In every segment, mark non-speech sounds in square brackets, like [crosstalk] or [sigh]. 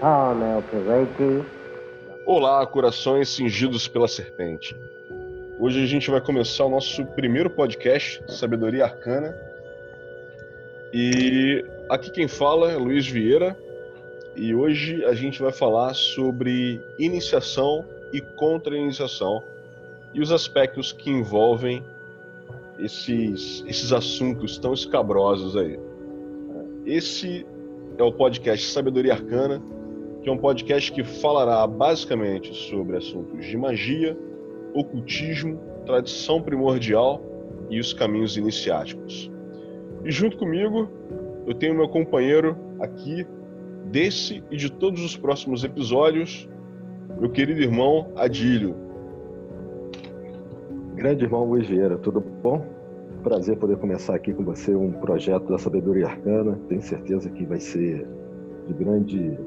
hamel pireti Olá, corações cingidos pela serpente. Hoje a gente vai começar o nosso primeiro podcast, Sabedoria Arcana. E aqui quem fala é Luiz Vieira. E hoje a gente vai falar sobre iniciação e contra-iniciação e os aspectos que envolvem esses, esses assuntos tão escabrosos aí. Esse é o podcast Sabedoria Arcana, que é um podcast que falará basicamente sobre assuntos de magia, ocultismo, tradição primordial e os caminhos iniciáticos. E junto comigo, eu tenho meu companheiro aqui, desse e de todos os próximos episódios, meu querido irmão Adílio. Grande irmão Luiz Vieira, tudo bom? Prazer poder começar aqui com você um projeto da Sabedoria Arcana. Tenho certeza que vai ser de grande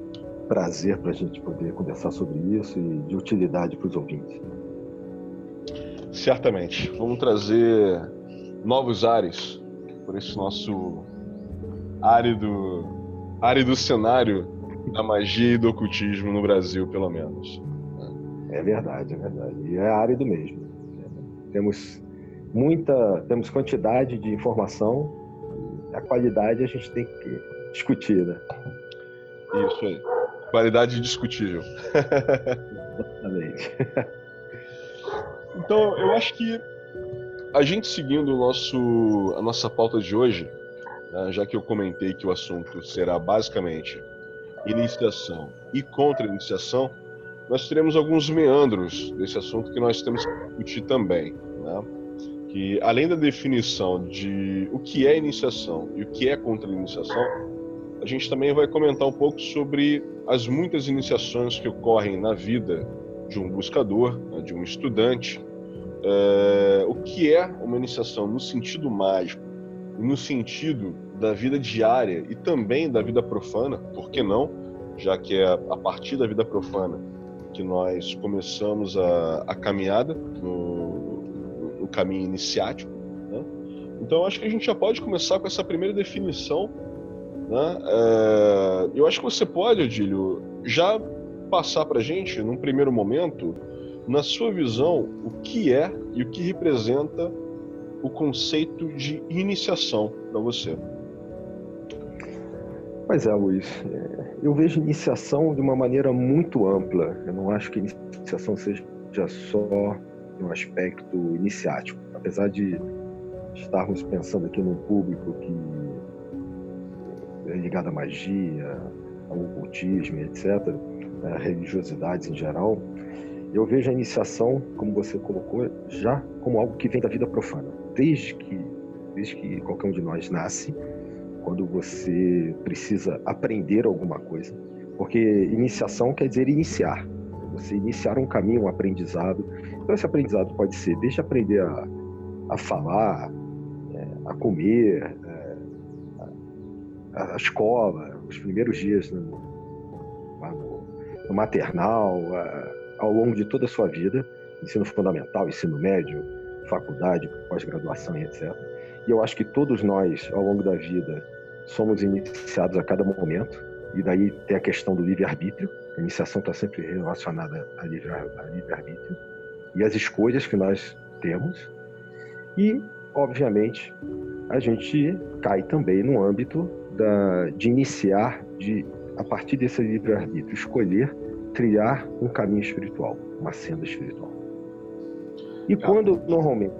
prazer para a gente poder conversar sobre isso e de utilidade para os ouvintes. Certamente. Vamos trazer novos ares por esse nosso árido, árido cenário da magia e do ocultismo no Brasil, pelo menos. É verdade, é verdade. E é árido mesmo. Temos muita, temos quantidade de informação, a qualidade a gente tem que discutir, né? Isso aí. Qualidade discutível. Exatamente. Então, eu acho que a gente seguindo o nosso, a nossa pauta de hoje, né, já que eu comentei que o assunto será basicamente iniciação e contra-iniciação, nós teremos alguns meandros desse assunto que nós temos que discutir também. Né? Que além da definição de o que é iniciação e o que é contra-iniciação, a gente também vai comentar um pouco sobre as muitas iniciações que ocorrem na vida de um buscador, né, de um estudante, é, o que é uma iniciação no sentido mágico, no sentido da vida diária e também da vida profana, por que não? Já que é a partir da vida profana que nós começamos a, a caminhada no, no, caminho iniciático. Né? Então, acho que a gente já pode começar com essa primeira definição. Né? É, eu acho que você pode, Adílio, já passar para a gente, num primeiro momento, na sua visão, o que é e o que representa o conceito de iniciação para você? Pois é, Luiz. É, eu vejo iniciação de uma maneira muito ampla. Eu não acho que iniciação seja só um aspecto iniciático. Apesar de estarmos pensando aqui num público que é ligado à magia, ao ocultismo, etc., a religiosidades em geral, eu vejo a iniciação, como você colocou, já como algo que vem da vida profana. Desde que, desde que qualquer um de nós nasce, quando você precisa aprender alguma coisa. Porque iniciação quer dizer iniciar. Você iniciar um caminho, um aprendizado. Então, esse aprendizado pode ser desde aprender a, a falar, é, a comer, é, a, a, escola, os primeiros dias no, no, no maternal, ao longo de toda a sua vida, ensino fundamental, ensino médio, faculdade, pós-graduação e etc. E eu acho que todos nós, ao longo da vida, somos iniciados a cada momento, e daí tem a questão do livre-arbítrio, a iniciação está sempre relacionada a livre-arbítrio, e as escolhas que nós temos, e, obviamente, a gente cai também no âmbito da, de iniciar, de, a partir desse livre-arbítrio, escolher trilhar um caminho espiritual, uma senda espiritual. E quando normalmente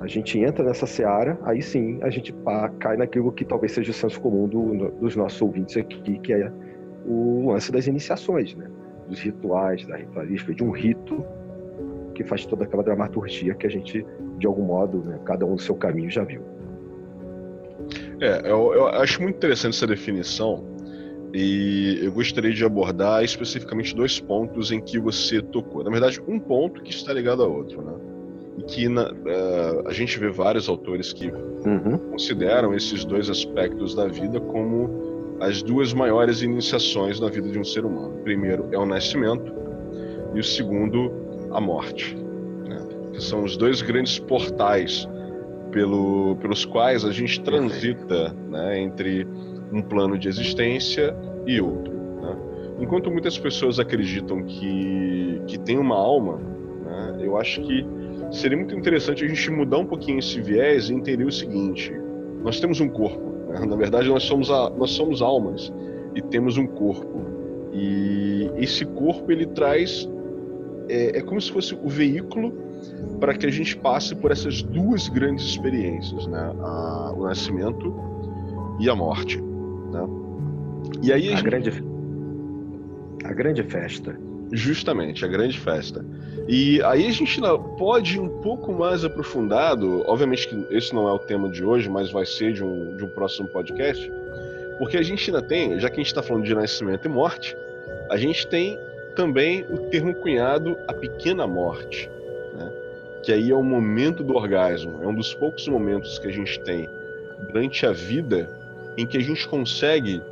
a gente entra nessa seara, aí sim a gente pá, cai naquilo que talvez seja o senso comum do, dos nossos ouvintes aqui, que é o lance das iniciações, né? dos rituais, da ritualística, de um rito que faz toda aquela dramaturgia que a gente, de algum modo, né, cada um no seu caminho já viu. É, eu, eu acho muito interessante essa definição, e eu gostaria de abordar especificamente dois pontos em que você tocou. Na verdade, um ponto que está ligado a outro, né? E que na, uh, a gente vê vários autores que uhum. consideram esses dois aspectos da vida como as duas maiores iniciações na vida de um ser humano. Primeiro é o nascimento, e o segundo, a morte. Né? Que são os dois grandes portais pelo, pelos quais a gente transita né, entre um plano de existência e outro. Né? Enquanto muitas pessoas acreditam que, que tem uma alma, né, eu acho que seria muito interessante a gente mudar um pouquinho esse viés e entender o seguinte: nós temos um corpo, né? na verdade nós somos, a, nós somos almas e temos um corpo. E esse corpo ele traz é, é como se fosse o veículo para que a gente passe por essas duas grandes experiências, né? A, o nascimento e a morte. Né? E aí a, a gente... grande a grande festa. Justamente, a grande festa. E aí a gente pode ir um pouco mais aprofundado, obviamente que esse não é o tema de hoje, mas vai ser de um, de um próximo podcast, porque a gente ainda tem, já que a gente está falando de nascimento e morte, a gente tem também o termo cunhado a pequena morte, né? que aí é o momento do orgasmo, é um dos poucos momentos que a gente tem durante a vida em que a gente consegue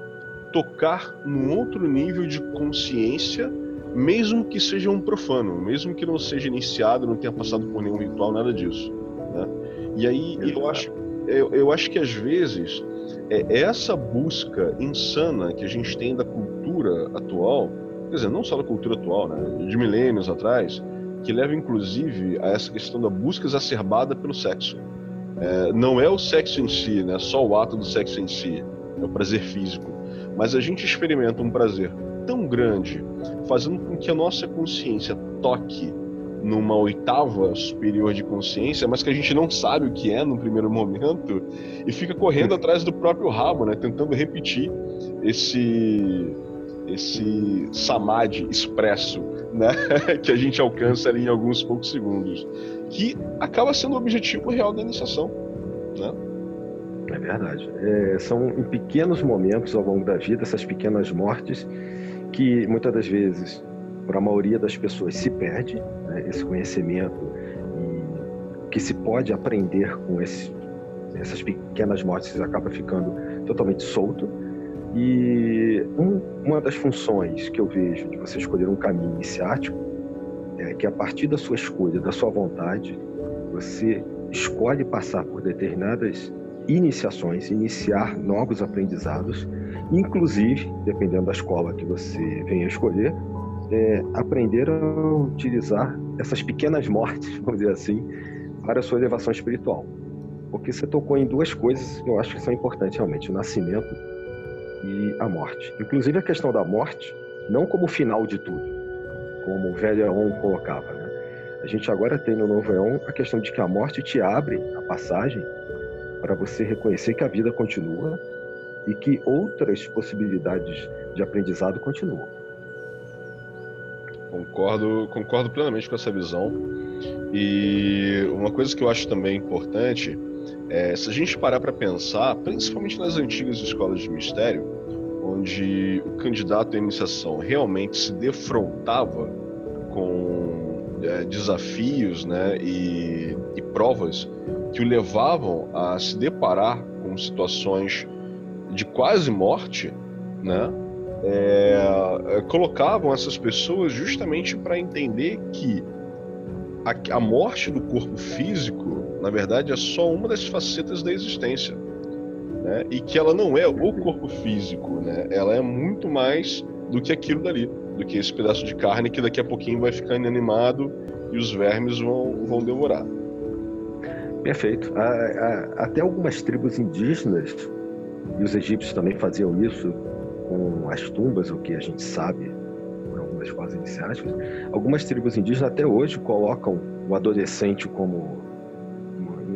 tocar num outro nível de consciência mesmo que seja um profano, mesmo que não seja iniciado, não tenha passado por nenhum ritual, nada disso. Né? E aí eu acho, eu, eu acho que às vezes é essa busca insana que a gente tem da cultura atual, quer dizer, não só da cultura atual, né, de milênios atrás, que leva inclusive a essa questão da busca exacerbada pelo sexo. É, não é o sexo em si, né, só o ato do sexo em si, é o prazer físico, mas a gente experimenta um prazer tão grande, fazendo com que a nossa consciência toque numa oitava superior de consciência, mas que a gente não sabe o que é no primeiro momento e fica correndo atrás do próprio rabo, né, tentando repetir esse esse samadhi expresso, né, [laughs] que a gente alcança ali em alguns poucos segundos, que acaba sendo o objetivo real da iniciação, né? É verdade. É, são em pequenos momentos ao longo da vida, essas pequenas mortes, que muitas das vezes, para a maioria das pessoas, se perde né, esse conhecimento e que se pode aprender com esse, essas pequenas mortes acaba ficando totalmente solto. E um, uma das funções que eu vejo de você escolher um caminho iniciático é que a partir da sua escolha, da sua vontade, você escolhe passar por determinadas iniciações, iniciar novos aprendizados Inclusive, dependendo da escola que você venha escolher, é, aprender a utilizar essas pequenas mortes, [laughs] vamos dizer assim, para a sua elevação espiritual. Porque você tocou em duas coisas que eu acho que são importantes realmente: o nascimento e a morte. Inclusive a questão da morte, não como final de tudo, como o velho Eon colocava. Né? A gente agora tem no novo Eon a questão de que a morte te abre a passagem para você reconhecer que a vida continua e que outras possibilidades de aprendizado continuam. Concordo, concordo plenamente com essa visão. E uma coisa que eu acho também importante é se a gente parar para pensar, principalmente nas antigas escolas de mistério, onde o candidato à iniciação realmente se defrontava com é, desafios né, e, e provas que o levavam a se deparar com situações de quase morte, né? É, colocavam essas pessoas justamente para entender que a, a, morte do corpo físico, na verdade, é só uma das facetas da existência. Né? E que ela não é o corpo físico, né? ela é muito mais do que aquilo dali, do que esse pedaço de carne que daqui a pouquinho vai ficar inanimado e os vermes vão, vão devorar. Perfeito. Até algumas tribos indígenas e os egípcios também faziam isso com as tumbas, o que a gente sabe por algumas fases iniciais. Algumas tribos indígenas até hoje colocam o adolescente como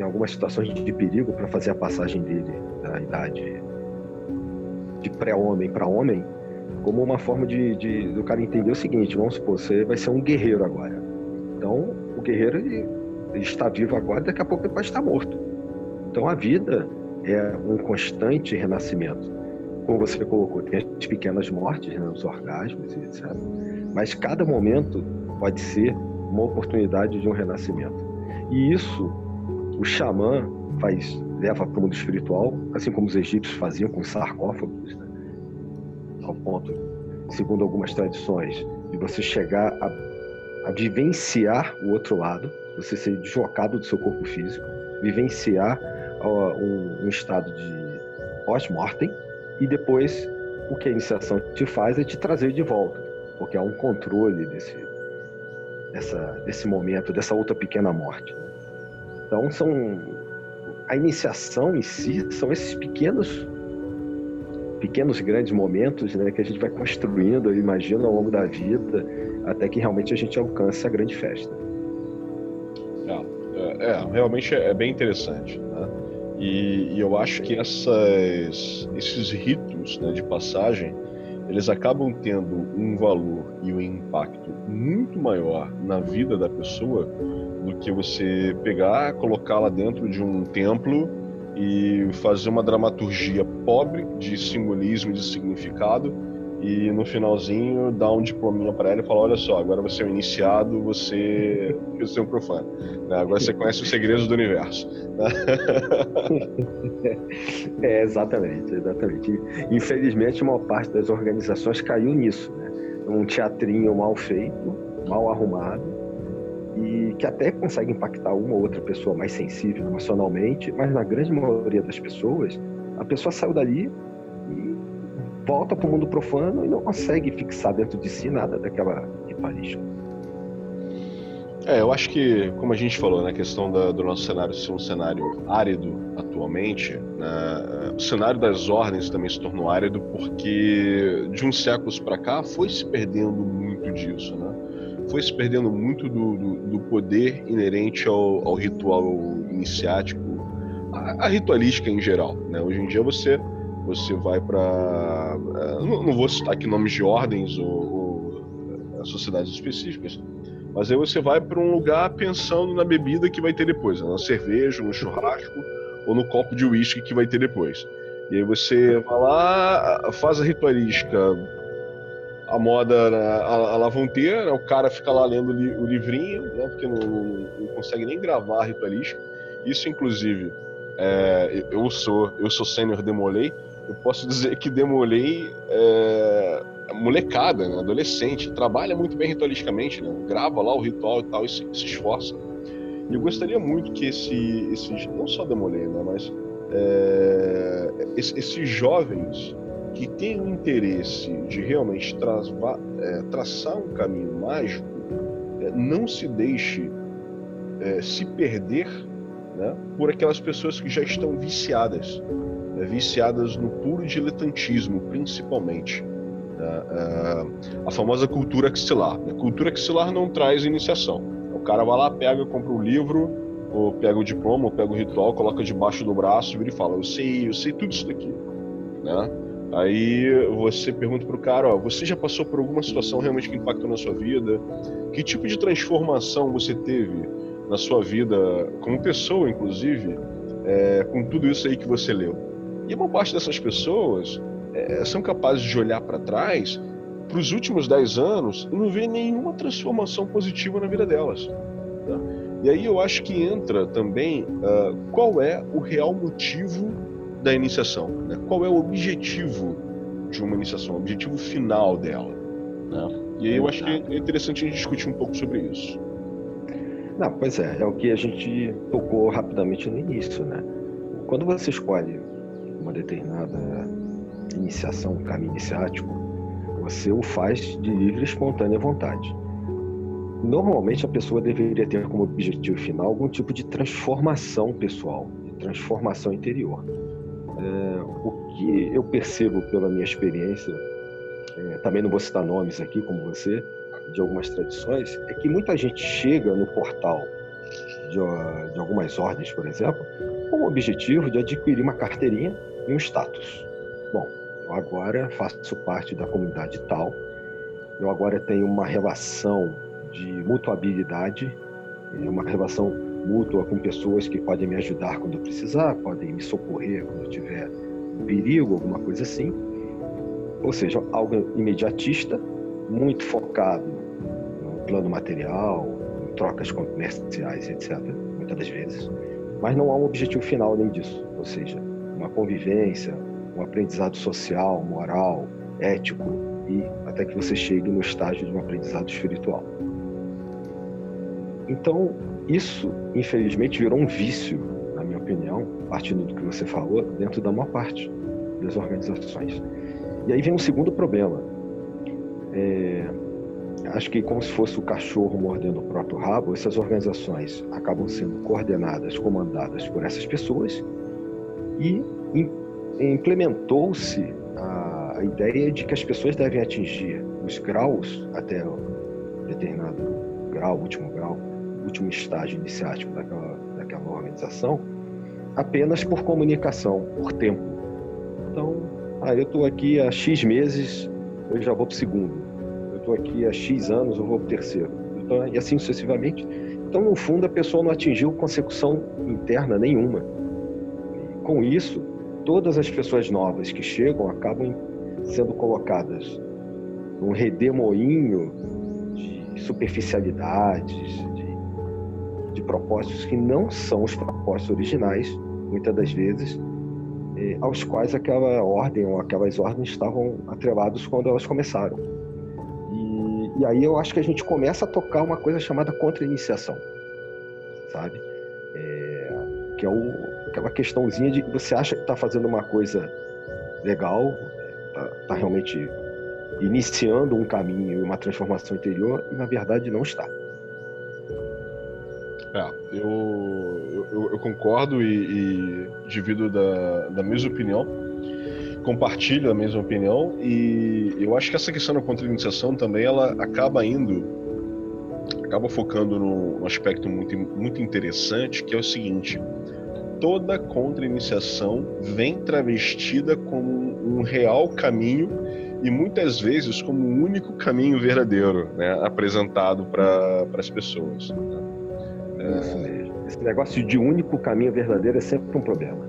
algumas situações de perigo para fazer a passagem dele da idade de pré-homem para homem, como uma forma de, de, do cara entender o seguinte: vamos supor, você vai ser um guerreiro agora. Então, o guerreiro ele, ele está vivo agora, daqui a pouco ele pode estar morto. Então, a vida é um constante renascimento. Como você colocou, tem as pequenas mortes, né, os orgasmos, etc. Mas cada momento pode ser uma oportunidade de um renascimento. E isso o xamã faz, leva para o mundo espiritual, assim como os egípcios faziam com sarcófagos, né? ao ponto, segundo algumas tradições, de você chegar a a vivenciar o outro lado, você ser deslocado do seu corpo físico, vivenciar uh, um, um estado de pós-mortem e depois o que a iniciação te faz é te trazer de volta, porque há um controle desse, dessa, desse momento, dessa outra pequena morte. Então são a iniciação em si são esses pequenos pequenos grandes momentos né, que a gente vai construindo, eu imagino, ao longo da vida, até que realmente a gente alcance a grande festa. É, é, é realmente é bem interessante. Né? E, e, eu acho que essas, esses ritos né, de passagem, eles acabam tendo um valor e um impacto muito maior na vida da pessoa do que você pegar, colocá-la dentro de um templo e fazer uma dramaturgia pobre de simbolismo e de significado e no finalzinho dar um diplominha para ela e falar olha só agora você é um iniciado você [laughs] você é um profano né? agora você conhece os segredos do universo [laughs] é exatamente exatamente infelizmente uma parte das organizações caiu nisso né? um teatrinho mal feito mal arrumado e que até consegue impactar uma ou outra pessoa mais sensível emocionalmente, mas na grande maioria das pessoas, a pessoa saiu dali volta para o mundo profano e não consegue fixar dentro de si nada daquela ritualística. É, eu acho que, como a gente falou, na né, questão da, do nosso cenário ser um cenário árido atualmente, né, o cenário das ordens também se tornou árido porque de uns séculos para cá foi se perdendo muito disso, né? foi se perdendo muito do, do, do poder inerente ao, ao ritual iniciático, a, a, ritualística em geral. Né? Hoje em dia você você vai para é, não, não, vou citar aqui nomes de ordens ou, ou é, sociedades específicas, mas aí você vai para um lugar pensando na bebida que vai ter depois, né? na cerveja, no churrasco ou no copo de uísque que vai ter depois. E aí você vai lá, faz a ritualística a moda, né, a, a lavonteira, né? o cara fica lá lendo li, o livrinho, né? porque não, não, consegue nem gravar a ritualística. Isso, inclusive, é, eu sou eu sou sênior Demolei, eu posso [laughs] dizer que Demolei é, molecada, né? adolescente, trabalha muito bem ritualisticamente, né? grava lá o ritual e tal, e se, se esforça. E eu gostaria muito que esse, esses, não só Demolei, né? mas é, esses jovens que tem o interesse de realmente travar, é, traçar um caminho mágico, é, não se deixe é, se perder né, por aquelas pessoas que já estão viciadas, né, viciadas no puro diletantismo, principalmente. Né, é, a famosa cultura axilar. Né? Cultura axilar não traz iniciação. O cara vai lá, pega, compra um livro, ou pega o diploma, ou pega o ritual, coloca debaixo do braço e fala: Eu sei, eu sei tudo isso daqui. Né? Aí você pergunta pro cara, ó, você já passou por alguma situação realmente que impactou na sua vida? Que tipo de transformação você teve na sua vida, como pessoa, inclusive, é, com tudo isso aí que você leu? E uma parte dessas pessoas é, são capazes de olhar para trás para os últimos 10 anos e não ver nenhuma transformação positiva na vida delas. Tá? E aí eu acho que entra também uh, qual é o real motivo da iniciação. Né? Qual é o objetivo de uma iniciação, o objetivo final dela? Né? E aí eu acho que é interessante a gente discutir um pouco sobre isso. Não, pois é, é o que a gente tocou rapidamente no início, né? Quando você escolhe uma determinada iniciação, um caminho iniciático, você o faz de livre e espontânea vontade. Normalmente a pessoa deveria ter como objetivo final algum tipo de transformação pessoal, de transformação interior. É, o que eu percebo pela minha experiência, é, também não vou citar nomes aqui como você, de algumas tradições, é que muita gente chega no portal de, de algumas ordens, por exemplo, com o objetivo de adquirir uma carteirinha um status. Bom, eu agora faço parte da comunidade tal, eu agora tenho uma relação de mutuabilidade, uma relação mútua com pessoas que podem me ajudar quando eu precisar, podem me socorrer quando eu tiver perigo, alguma coisa assim. Ou seja, algo imediatista, muito focado no plano material, em trocas comerciais, etc., muitas das vezes. Mas não há um objetivo final além disso, ou seja, uma convivência, um aprendizado social, moral, ético e até que você chegue no estágio de um aprendizado espiritual. então, isso, infelizmente, virou um vício, na minha opinião, partindo do que você falou, dentro da maior parte das organizações. E aí vem um segundo problema. É, acho que como se fosse o cachorro mordendo o próprio rabo, essas organizações acabam sendo coordenadas, comandadas por essas pessoas e implementou-se a, ideia de que as pessoas devem atingir os graus até um determinado grau, último grau, último estágio iniciático daquela, daquela organização, apenas por comunicação, por tempo. Então, ah, eu estou aqui há X meses, eu já vou para o segundo. Eu estou aqui há X anos, eu vou para o terceiro. Então, e assim sucessivamente. Então, no fundo, a pessoa não atingiu consecução interna nenhuma. Com isso, todas as pessoas novas que chegam acabam sendo colocadas num redemoinho de superficialidades, de, de propósitos que não são os propósitos originais, muitas das vezes, eh, aos quais aquela ordem ou aquelas ordens estavam atrelados quando elas começaram. E, e aí eu acho que a gente começa a tocar uma coisa chamada contra-iniciação, sabe? É, que é o, aquela questãozinha de você acha que está fazendo uma coisa legal, está tá realmente iniciando um caminho, uma transformação interior, e na verdade não está. É, eu, eu, eu concordo e, e divido da, da mesma opinião, compartilho a mesma opinião, e eu acho que essa questão da contra-iniciação também ela acaba indo, acaba focando num aspecto muito, muito interessante, que é o seguinte: toda contra-iniciação vem travestida como um real caminho e muitas vezes como o único caminho verdadeiro né, apresentado para as pessoas. Né? Isso mesmo. Esse negócio de único caminho verdadeiro é sempre um problema.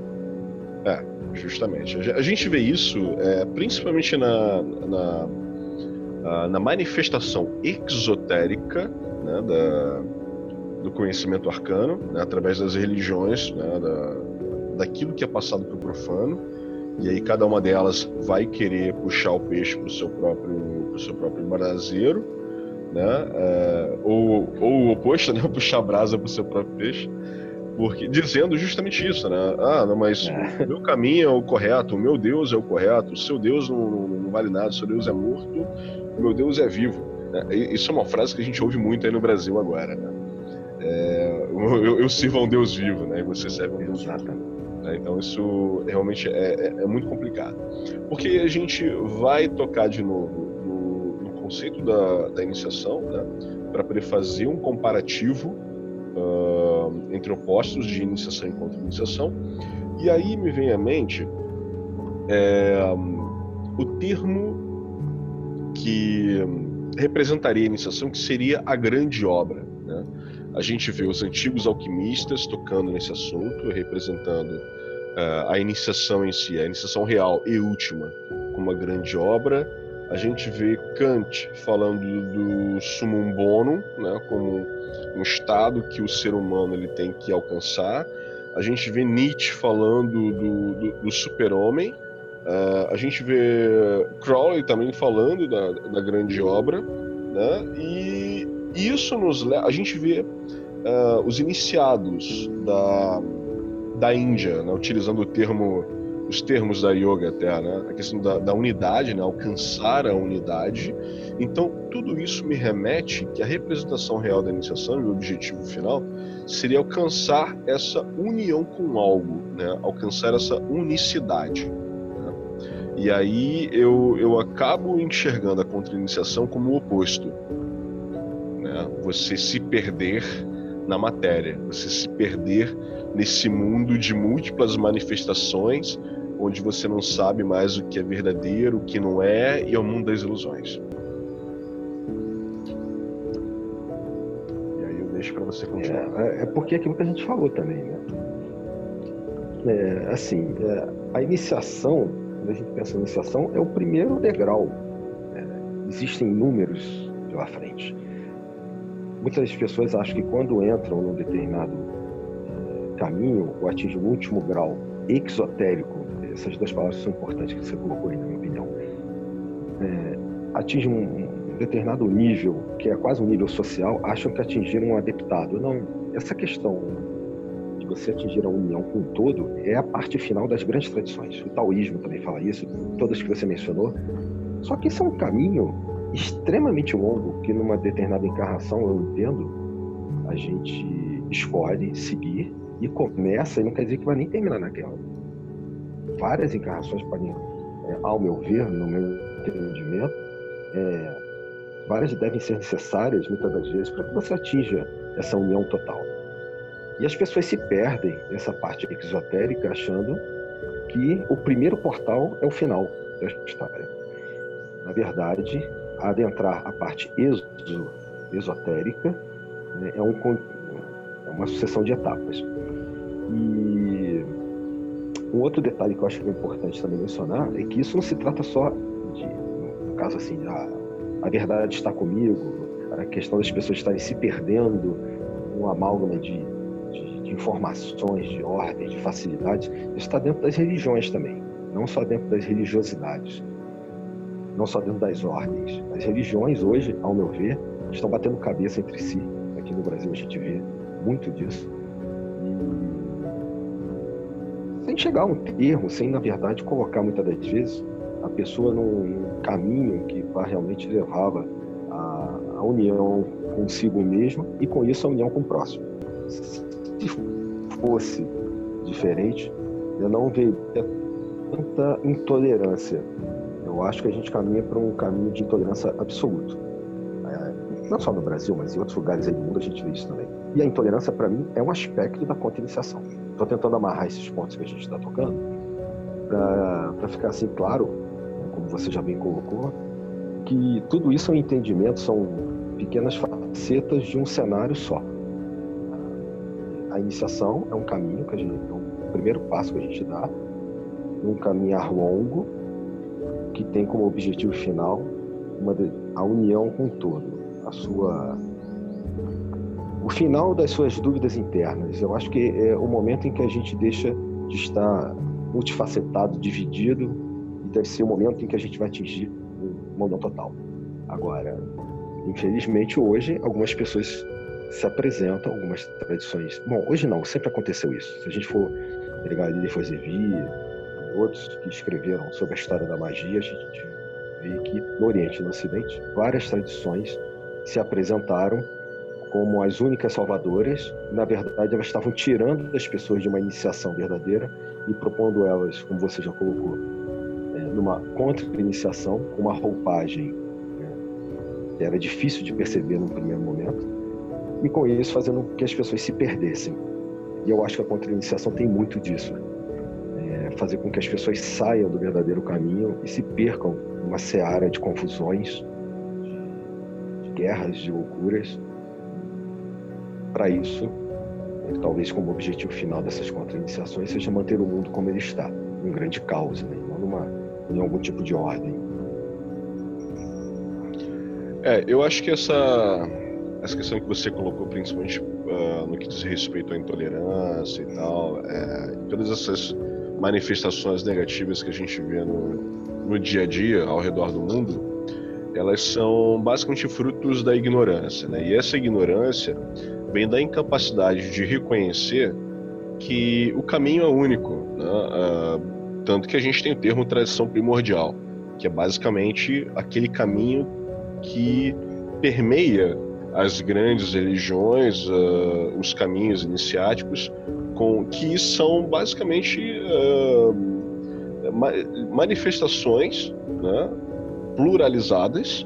É, justamente. A gente vê isso é, principalmente na, na, na, manifestação exotérica né, da, do conhecimento arcano, né, através das religiões, né, da, daquilo que é passado para o profano, e aí cada uma delas vai querer puxar o peixe para o seu próprio, pro seu próprio braseiro, né, é, ou, ou o oposto, [laughs] né, puxar a brasa para o seu próprio peixe, porque dizendo justamente isso, né? Ah, não, mas é. o meu caminho é o correto, o meu Deus é o correto, o seu Deus não, não, não vale nada, o seu Deus é morto, o meu Deus é vivo. Né? Isso é uma frase que a gente ouve muito aí no Brasil agora, né? É, eu, eu, sirvo a um Deus vivo, né? E você serve a um Deus vivo. Né? Então isso realmente é, é, é, muito complicado. Porque a gente vai tocar de novo no, no conceito da, da iniciação, né? Para poder fazer um comparativo uh, entre opostos de iniciação e contra-iniciação. E aí me vem à mente é, o termo que representaria a iniciação, que seria a grande obra. A gente vê os antigos alquimistas tocando nesse assunto, representando uh, a iniciação em si, a iniciação real e última, como uma grande obra. A gente vê Kant falando do sumum bonum, né, como um estado que o ser humano ele tem que alcançar. A gente vê Nietzsche falando do, do, do super-homem. Uh, a gente vê Crowley também falando da, da grande obra. Né? E isso nos leva. A gente vê uh, os iniciados da, da Índia, né, utilizando o termo, os termos da yoga até, né, a questão da, da unidade, né, alcançar a unidade. Então, tudo isso me remete que a representação real da iniciação e o objetivo final seria alcançar essa união com algo, né, alcançar essa unicidade. Né. E aí eu, eu acabo enxergando a contra-iniciação como o oposto. Né? Você se perder na matéria, você se perder nesse mundo de múltiplas manifestações, onde você não sabe mais o que é verdadeiro, o que não é, e é o mundo das ilusões. E aí eu deixo para você continuar. É, é, porque é aquilo que a gente falou também, né? É, assim, é, a iniciação, quando a gente pensa em iniciação, é o primeiro degrau. É, existem números pela frente. Muitas pessoas acham que quando entram num determinado eh, caminho ou atingem o último grau exotérico, essas duas palavras são importantes que você colocou aí, na minha opinião, é, atinge um, um determinado nível, que é quase um nível social, acham que atingiram um adeptado. Não, essa questão de você atingir a união com o todo é a parte final das grandes tradições. O taoísmo também fala isso, todas que você mencionou. Só que isso é um caminho extremamente longo que numa determinada encarnação, eu entendo, a gente escolhe seguir e começa, e não quer dizer que vai nem terminar naquela. Várias encarnações podem, é, ao meu ver, no meu entendimento, é, várias devem ser necessárias, muitas das vezes, para que você atinja essa união total. E as pessoas se perdem nessa parte exotérica achando que o primeiro portal é o final da história. Na verdade, adentrar a parte exo, esotérica né, é, um, é uma sucessão de etapas. E um outro detalhe que eu acho que é importante também mencionar é que isso não se trata só de, no caso assim, a, a verdade está comigo, a questão das pessoas estarem se perdendo, um amálgama de, de, de informações, de ordens, de facilidades, isso está dentro das religiões também, não só dentro das religiosidades, não só dentro das ordens. As religiões hoje, ao meu ver, estão batendo cabeça entre si. Aqui no Brasil a gente vê muito disso sem chegar a um termo, sem, na verdade, colocar muitas das vezes a pessoa num, caminho que realmente levava a, a união consigo mesmo e com isso a união com o próximo. Se fosse diferente, eu não veria tanta intolerância. Eu acho que a gente caminha para um caminho de intolerância absoluto. É, não só no Brasil, mas em outros lugares do mundo a gente vê isso também. E a intolerância, para mim, é um aspecto da contra-iniciação. Estou tentando amarrar esses pontos que a gente está tocando para ficar assim claro, como você já bem colocou, que tudo isso é um entendimento, são pequenas facetas de um cenário só. A iniciação é um caminho que a gente, é um primeiro passo que a gente dá, um caminhar longo que tem como objetivo final uma a união com o todo, a sua o final das suas dúvidas internas. Eu acho que é o momento em que a gente deixa de estar multifacetado, dividido, e deve ser o momento em que a gente vai atingir uma união total. Agora, infelizmente, hoje, algumas pessoas se apresentam, algumas tradições. Bom, hoje não, sempre aconteceu isso. Se a gente for pegar Lili Zevi, outros que escreveram sobre a história da magia, a gente vê que no Oriente e no Ocidente, várias tradições se apresentaram como as únicas salvadoras. Na verdade, elas estavam tirando as pessoas de uma iniciação verdadeira e propondo elas, como você já colocou, é, numa contra-iniciação, com uma roupagem né, que era difícil de perceber no primeiro momento, e com isso fazendo com que as pessoas se perdessem. E eu acho que a contra-iniciação tem muito disso. É fazer com que as pessoas saiam do verdadeiro caminho e se percam numa seara de confusões, de guerras, de loucuras, para isso, talvez como objetivo final dessas contra-iniciações seja manter o mundo como ele está, um grande caos, né? não numa, em algum tipo de ordem. É, eu acho que essa, essa questão que você colocou, principalmente uh, no que diz respeito à intolerância e tal, é, todas essas manifestações negativas que a gente vê no, no dia a dia ao redor do mundo, elas são basicamente frutos da ignorância, né? E essa ignorância vem da incapacidade de reconhecer que o caminho é único. Né? Uh, tanto que a gente tem o termo tradição primordial, que é basicamente aquele caminho que permeia as grandes religiões, uh, os caminhos iniciáticos, com, que são basicamente uh, manifestações né, pluralizadas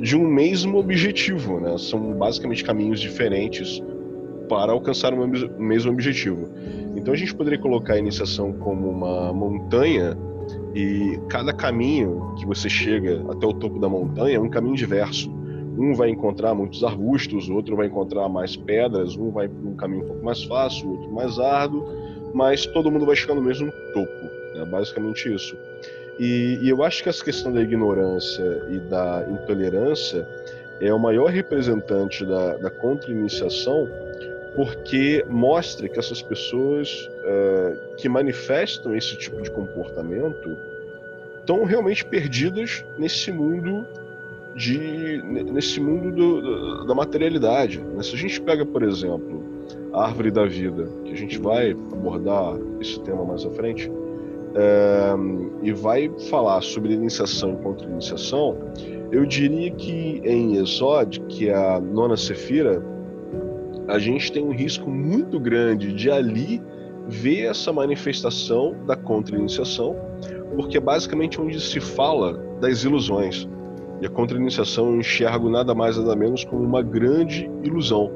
de um mesmo objetivo, né? São basicamente caminhos diferentes para alcançar o mesmo objetivo. Então a gente poderia colocar a iniciação como uma montanha e cada caminho que você chega até o topo da montanha é um caminho diverso. Um vai encontrar muitos arbustos, outro vai encontrar mais pedras, um vai por um caminho um pouco mais fácil, outro mais árduo, mas todo mundo vai chegar no mesmo topo. É basicamente isso. E, e, eu acho que essa questão da ignorância e da intolerância é o maior representante da, da contra-iniciação, porque mostra que essas pessoas uh, que manifestam esse tipo de comportamento estão realmente perdidas nesse mundo de nesse mundo do, da materialidade. Né? Se a gente pega, por exemplo, a árvore da vida, que a gente vai abordar esse tema mais à frente, é, e vai falar sobre iniciação e contra-iniciação, eu diria que em Exod, que é a nona sefira, a gente tem um risco muito grande de ali ver essa manifestação da contra-iniciação, porque é basicamente onde se fala das ilusões. E a contra-iniciação eu enxergo nada mais nada menos como uma grande ilusão.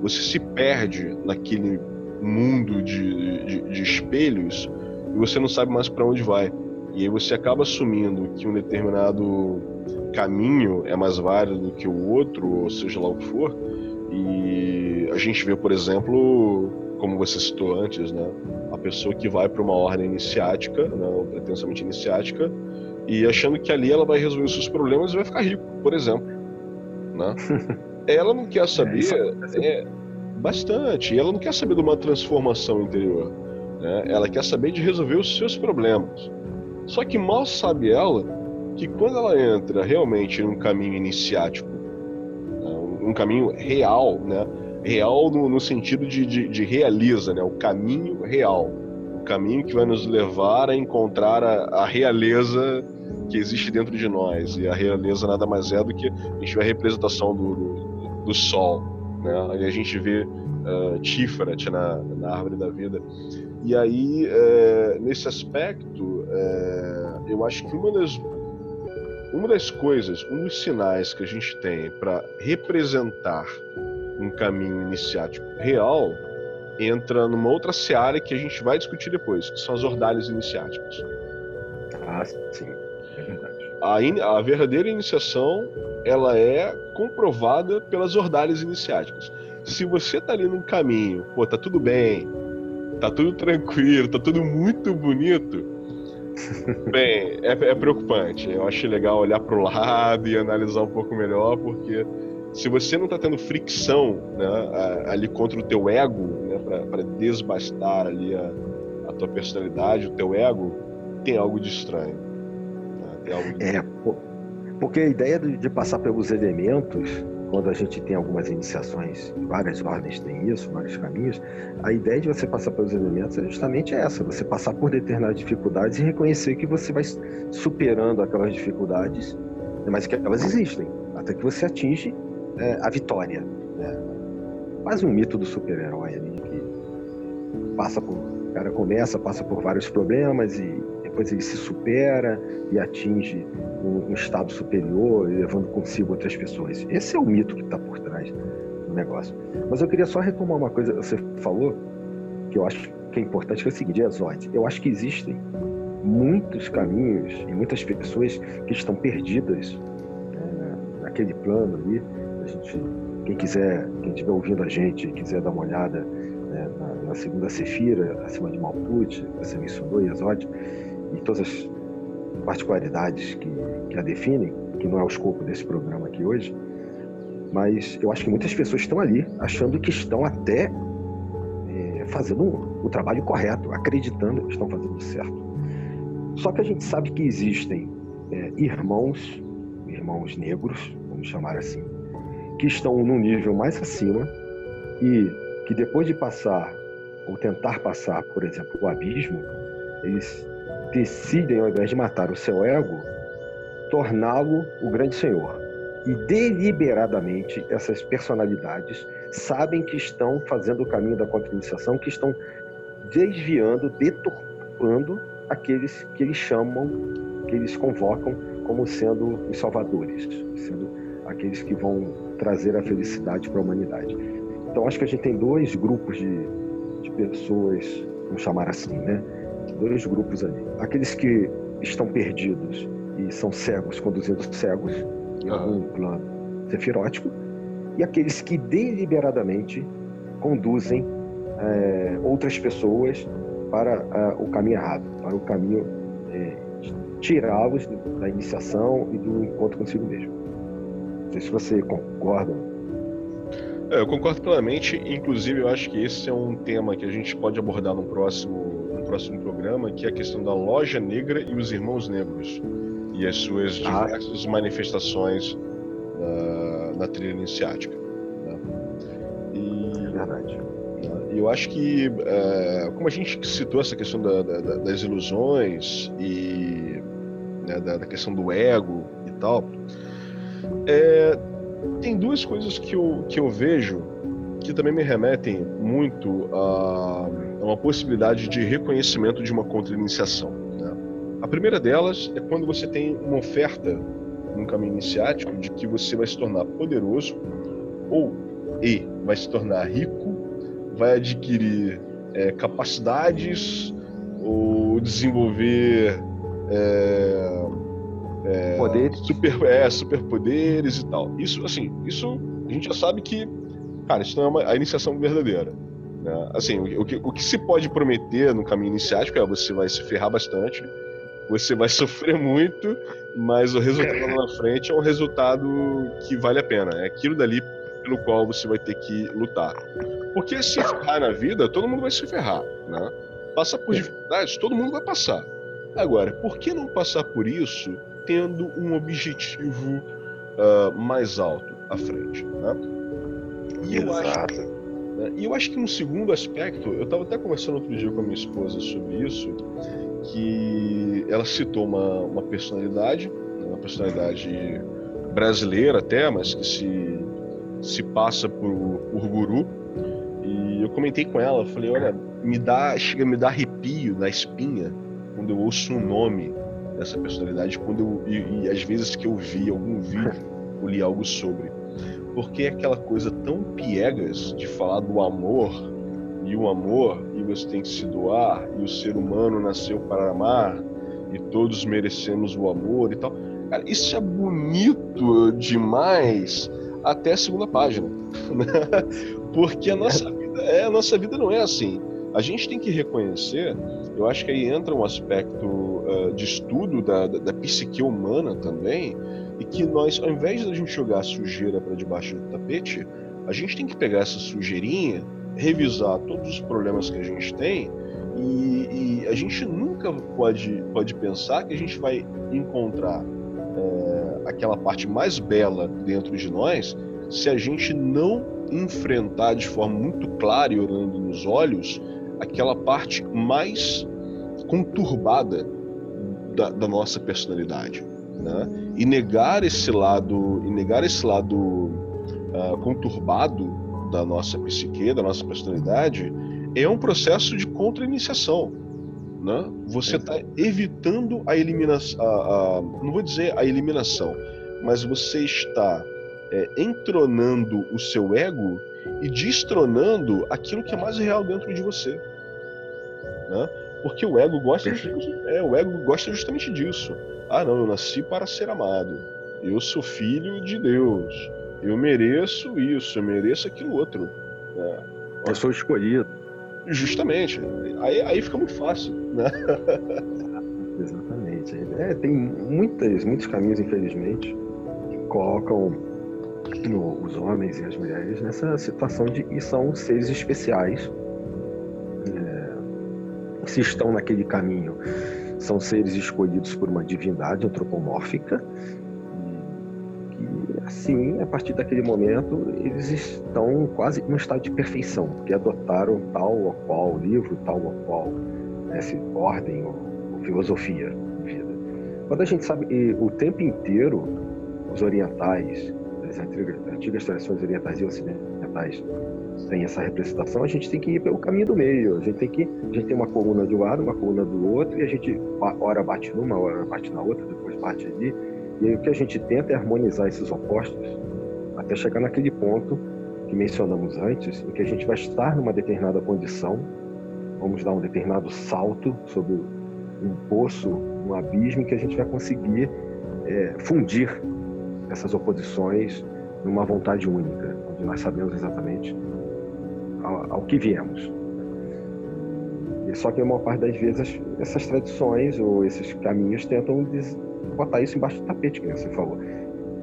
Você se perde naquele mundo de, de, de espelhos e você não sabe mais para onde vai. E aí você acaba assumindo que um determinado caminho é mais válido do que o outro, ou seja lá o que for. E a gente vê, por exemplo, como você citou antes, né, a pessoa que vai para uma ordem iniciática, né, pretensamente iniciática, e achando que ali ela vai resolver os seus problemas e vai ficar rico, por exemplo. Né? [laughs] ela não quer saber é, é, bastante, ela não quer saber de uma transformação interior. Né? Ela quer saber de resolver os seus problemas. Só que mal sabe ela que quando ela entra realmente num caminho iniciático, né? um caminho real, né? real no, no sentido de, de, de, realiza, né? o caminho real, o caminho que vai nos levar a encontrar a, a realeza que existe dentro de nós. E a realeza nada mais é do que a gente vê a representação do, do, do sol. Né? E a gente vê uh, na, na árvore da vida. E aí, é, nesse aspecto, é, eu acho que uma das, uma das coisas, um dos sinais que a gente tem para representar um caminho iniciático real entra numa outra seara que a gente vai discutir depois, que são as ordalhas iniciáticas. Ah, sim. A, in, a verdadeira iniciação ela é comprovada pelas ordalhas iniciáticas. Se você tá ali num caminho, pô, tá tudo bem, tá tudo tranquilo, tá tudo muito bonito. [laughs] Bem, é, é preocupante. Eu acho legal olhar para o lado e analisar um pouco melhor, porque se você não está tendo fricção né, ali contra o teu ego, né, para desbastar ali a, a, tua personalidade, o teu ego, tem algo de estranho. É, porque a ideia de, de passar pelos elementos quando a gente tem algumas iniciações, várias ordens têm isso, vários caminhos, a ideia de você passar pelos elementos é justamente essa: você passar por determinadas dificuldades e reconhecer que você vai superando aquelas dificuldades, mas que elas existem, até que você atinge é, a vitória. Né? Quase um mito do super-herói ali, que passa por. O cara começa, passa por vários problemas e depois ele se supera e atinge um, um estado superior, levando consigo outras pessoas. Esse é o mito que está por trás do negócio. Mas eu queria só retomar uma coisa que você falou, que eu acho que é importante, que é o seguinte, Exode, eu acho que existem muitos caminhos e muitas pessoas que estão perdidas né, naquele plano ali. A gente, quem quiser, quem estiver ouvindo a gente, quiser dar uma olhada né, na, na, segunda Sefira, acima de Malput, você mencionou, Exode, e todas as particularidades que, que a definem, que não é o escopo desse programa aqui hoje, mas eu acho que muitas pessoas estão ali achando que estão até é, fazendo o trabalho correto, acreditando que estão fazendo certo. Só que a gente sabe que existem é, irmãos, irmãos negros, vamos chamar assim, que estão num nível mais acima e que depois de passar ou tentar passar, por exemplo, o abismo, eles decidem, ao invés de matar o seu ego, torná-lo o grande senhor. E deliberadamente essas personalidades sabem que estão fazendo o caminho da contra-iniciação, que estão desviando, deturpando aqueles que eles chamam, que eles convocam como sendo os salvadores, sendo aqueles que vão trazer a felicidade para a humanidade. Então acho que a gente tem dois grupos de, de pessoas, vamos chamar assim, né? Dois grupos ali. Aqueles que estão perdidos e são cegos, conduzindo cegos em algum plano sefirótico, e aqueles que deliberadamente conduzem é, outras pessoas para o caminho errado, para o caminho é, tirá-los da iniciação e do encontro consigo mesmo. Não sei se você concorda. É, eu concordo plenamente, inclusive eu acho que esse é um tema que a gente pode abordar no próximo próximo programa, que é a questão da loja negra e os irmãos negros e as suas ah. diversas manifestações na, na trilha iniciática. Né? E, é verdade. Né? E eu acho que, é, como a gente citou essa questão da, da, das ilusões e né, da, da, questão do ego e tal, é, tem duas coisas que eu, que eu vejo que também me remetem muito a uma possibilidade de reconhecimento de uma contra-iniciação. Né? A primeira delas é quando você tem uma oferta num caminho iniciático de que você vai se tornar poderoso ou e vai se tornar rico, vai adquirir é, capacidades ou desenvolver é, é, poderes. Super, é, superpoderes e tal. Isso, assim, isso a gente já sabe que Cara, isso não é uma, a iniciação verdadeira. Né? Assim, o, o, que, o que se pode prometer no caminho iniciático é você vai se ferrar bastante, você vai [laughs] sofrer muito, mas o resultado lá na frente é um resultado que vale a pena. É aquilo dali pelo qual você vai ter que lutar. Porque se ferrar na vida, todo mundo vai se ferrar, né? Passar por dificuldades, todo mundo vai passar. Agora, por que não passar por isso tendo um objetivo uh, mais alto à frente? Né? E eu, acho, né, e eu acho que um segundo aspecto, eu estava até conversando outro dia com a minha esposa sobre isso, que ela citou uma, uma personalidade, né, uma personalidade brasileira até, mas que se, se passa por, por guru. E eu comentei com ela, falei, olha, me dá, chega me dar arrepio na espinha quando eu ouço o um nome dessa personalidade, quando eu, e, e às vezes que eu vi algum vídeo ou li algo sobre porque é aquela coisa tão piegas de falar do amor e o amor e você tem que se doar e o ser humano nasceu para amar e todos merecemos o amor e tal. Cara, isso é bonito demais até a segunda página, [laughs] né? porque a nossa vida é a nossa vida não é assim. A gente tem que reconhecer, eu acho que aí entra um aspecto uh, de estudo da, da, da psique humana também, e que nós, ao invés de a gente jogar sujeira para debaixo do tapete, a gente tem que pegar essa sujeirinha, revisar todos os problemas que a gente tem e, e a gente nunca pode, pode pensar que a gente vai encontrar é, aquela parte mais bela dentro de nós se a gente não enfrentar de forma muito clara e olhando nos olhos aquela parte mais conturbada da, da nossa personalidade né? E negar esse lado, e negar esse lado uh, conturbado da nossa psique, da nossa personalidade, é um processo de contra-iniciação. Né? Você está evitando a eliminação, a, a, não vou dizer a eliminação, mas você está é, entronando o seu ego e destronando aquilo que é mais real dentro de você. Né? Porque o ego gosta, é, o ego gosta justamente disso. Ah, não, eu nasci para ser amado. Eu sou filho de Deus. Eu mereço isso, eu mereço aquilo outro. É. Eu sou escolhido. Justamente. Aí, aí fica muito fácil, né? [laughs] Exatamente. É, tem muitas, muitos caminhos, infelizmente, que colocam os homens e as mulheres nessa situação de que são seres especiais. Se estão naquele caminho são seres escolhidos por uma divindade antropomórfica que, assim, a partir daquele momento, eles estão quase em um estado de perfeição, que adotaram tal ou qual livro, tal ou qual né, ordem ou, ou filosofia de vida. Quando a gente sabe que o tempo inteiro os orientais, as antigas, antigas tradições orientais e ocidentais tem essa representação, a gente tem que ir pelo caminho do meio. A gente tem que a gente tem uma coluna de um lado, uma coluna do outro, e a gente hora bate numa, hora bate na outra, depois bate ali. E aí o que a gente tenta é harmonizar esses opostos até chegar naquele ponto que mencionamos antes, em que a gente vai estar numa determinada condição, vamos dar um determinado salto sobre um poço, um abismo, que a gente vai conseguir é, fundir essas oposições numa vontade única, onde nós sabemos exatamente ao, que viemos. E só que a maior parte das vezes essas tradições ou esses caminhos tentam botar isso embaixo do tapete, como você falou.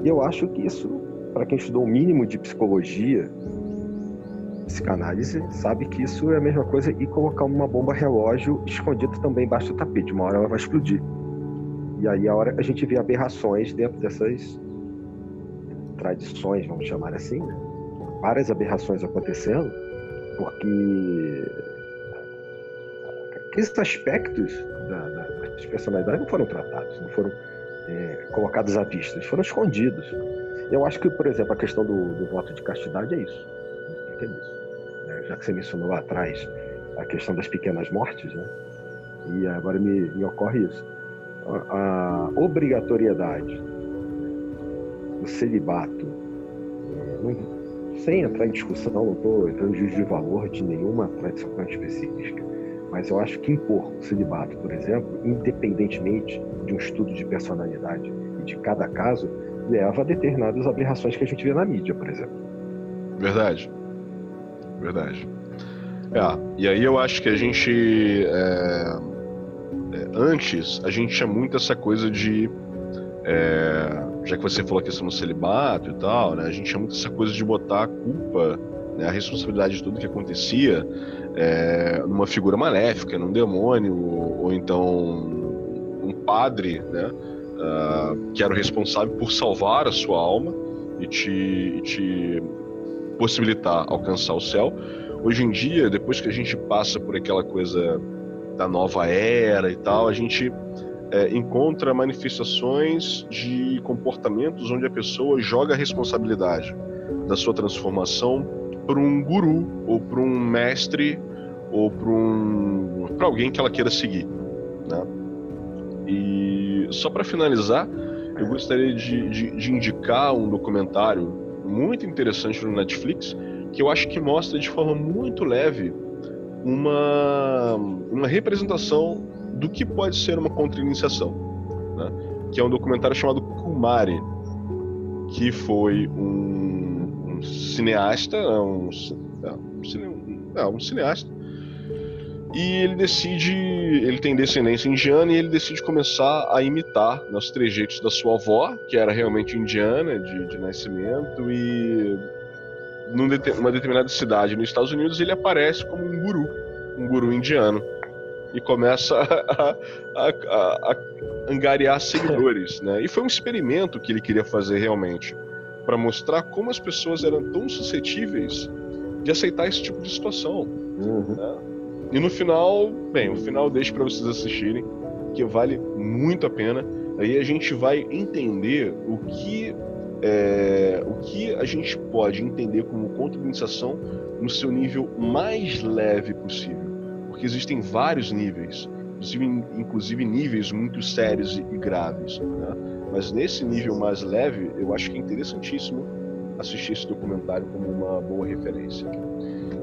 E eu acho que isso, para quem estudou o mínimo de psicologia, psicanálise, sabe que isso é a mesma coisa e colocar uma bomba relógio escondida também embaixo do tapete. Uma hora ela vai explodir. E aí a hora a gente vê aberrações dentro dessas contradições, vamos chamar assim, né? várias aberrações acontecendo, porque esses aspectos da, da, das personalidades não foram tratados, não foram é, colocados à vista, eles foram escondidos. Eu acho que, por exemplo, a questão do, do voto de castidade é isso. É isso. Né? Já que você mencionou lá atrás a questão das pequenas mortes, né? e agora me, me ocorre isso. A, a obrigatoriedade do celibato, não, sem entrar em discussão, não estou entrando em juízo de valor de nenhuma tradição específica, mas eu acho que impor o celibato, por exemplo, independentemente de um estudo de personalidade e de cada caso, leva a determinadas aberrações que a gente vê na mídia, por exemplo. Verdade. Verdade. É, e aí eu acho que a gente. É, é, antes, a gente tinha muito essa coisa de. É, já que você falou a questão do celibato e tal, né? A gente tinha muito essa coisa de botar a culpa, né, a responsabilidade de tudo que acontecia é, numa figura maléfica, num demônio, ou, ou então um padre, né? Uh, que era o responsável por salvar a sua alma e te, e te possibilitar alcançar o céu. Hoje em dia, depois que a gente passa por aquela coisa da nova era e tal, a gente é, encontra manifestações de comportamentos onde a pessoa joga a responsabilidade da sua transformação para um guru ou para um mestre ou para um, para alguém que ela queira seguir, né? E só para finalizar, eu gostaria de, de, de indicar um documentário muito interessante no Netflix que eu acho que mostra de forma muito leve uma, uma representação do que pode ser uma contra-iniciação, né? que é um documentário chamado Kumari, que foi um, um cineasta, um, é, um, é, um cineasta, e ele decide, ele tem descendência indiana e ele decide começar a imitar né, os trejeitos da sua avó, que era realmente indiana de, de nascimento, e numa determinada cidade nos Estados Unidos ele aparece como um guru, um guru indiano e começa a, a, a, a angariar seguidores, né? E foi um experimento que ele queria fazer realmente para mostrar como as pessoas eram tão suscetíveis de aceitar esse tipo de situação. Uhum. Né? E no final, bem, o final deixa para vocês assistirem, que vale muito a pena. Aí a gente vai entender o que é, o que a gente pode entender como contra-iniciação no seu nível mais leve possível porque existem vários níveis, inclusive, níveis muito sérios e, graves. Né? Mas nesse nível mais leve, eu acho que é interessantíssimo assistir esse documentário como uma boa referência.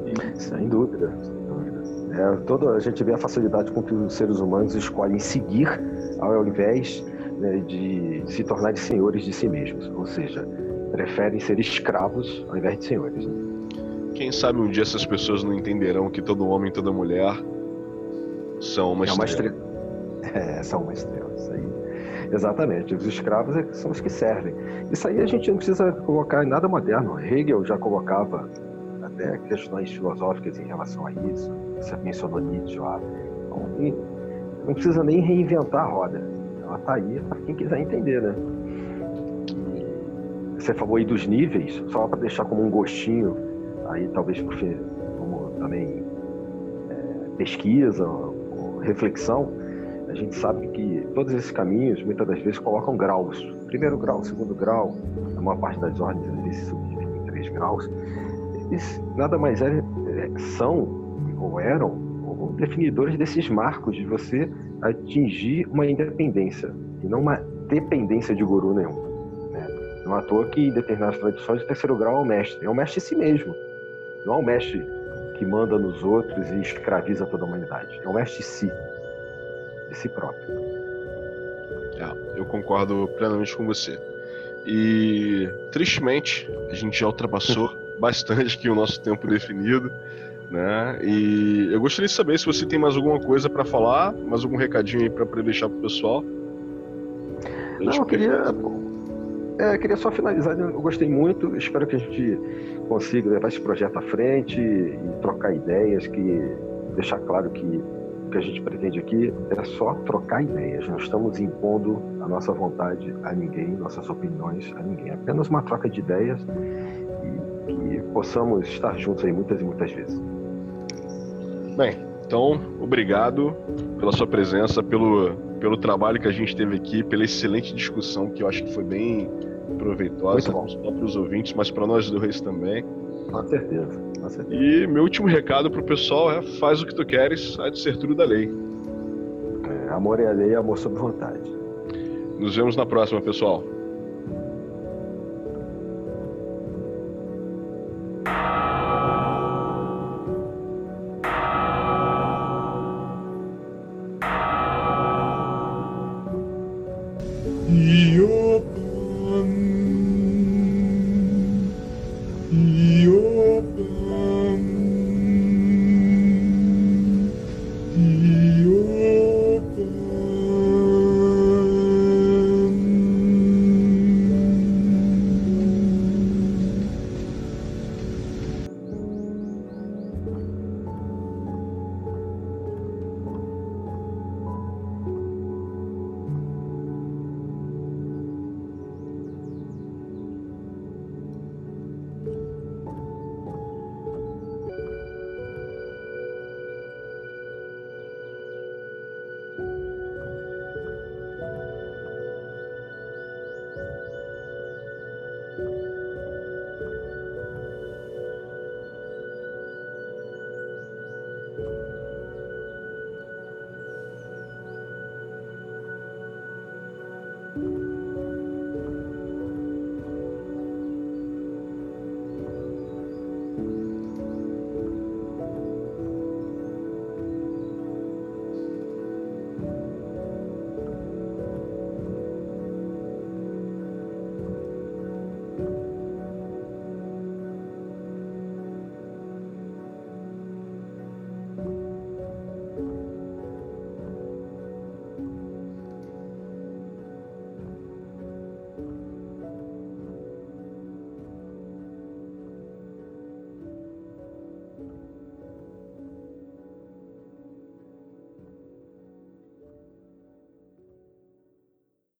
E... Sem dúvida, sem dúvida. É, toda, a gente vê a facilidade com que os seres humanos escolhem seguir ao invés né, de se tornarem senhores de si mesmos, ou seja, preferem ser escravos ao invés de senhores. Quem sabe um dia essas pessoas não entenderão que todo homem e toda mulher são uma, é uma estrela. [laughs] É, são uma estrela, isso aí. Exatamente, os escravos é são os que servem. Isso aí a gente não precisa colocar em nada moderno. Hegel já colocava até questões filosóficas em relação a isso. Você mencionou Nietzsche lá. Então, não precisa nem reinventar a roda. Ela está aí para quem quiser entender, né? Você falou aí dos níveis, só para deixar como um gostinho aí talvez porque como também é, pesquisa ou reflexão, a gente sabe que todos esses caminhos muitas das vezes colocam graus. Primeiro grau, segundo grau, a maior parte das ordens vezes subdividem em três graus. Eles nada mais é, é, são ou eram ou definidores desses marcos de você atingir uma independência e não uma dependência de guru nenhum. Né? Não é à toa que em determinadas tradições o terceiro grau é o mestre, é o mestre em si mesmo. Não é um mestre que manda nos outros e escraviza toda a humanidade. É um mestre de si, de si próprio. É, eu concordo plenamente com você. E, tristemente, a gente já ultrapassou [laughs] bastante aqui o nosso tempo definido. Né? E eu gostaria de saber se você tem mais alguma coisa para falar, mais algum recadinho aí para deixar pro pessoal. Não, eu queria, é, queria só finalizar. Eu gostei muito. Espero que a gente consiga levar esse projeto à frente e trocar ideias, que deixar claro que o que a gente pretende aqui é só trocar ideias. Não estamos impondo a nossa vontade a ninguém, nossas opiniões a ninguém. É apenas uma troca de ideias e que possamos estar juntos aí muitas e muitas vezes. Bem, então, obrigado pela sua presença, pelo, pelo trabalho que a gente teve aqui, pela excelente discussão que eu acho que foi bem proveitosa, não só para os ouvintes, mas para nós dois também. Com certeza, com certeza. E meu último recado para o pessoal é: faz o que tu queres, há de ser tudo da lei. É, amor é a lei, amor sob vontade. Nos vemos na próxima, pessoal.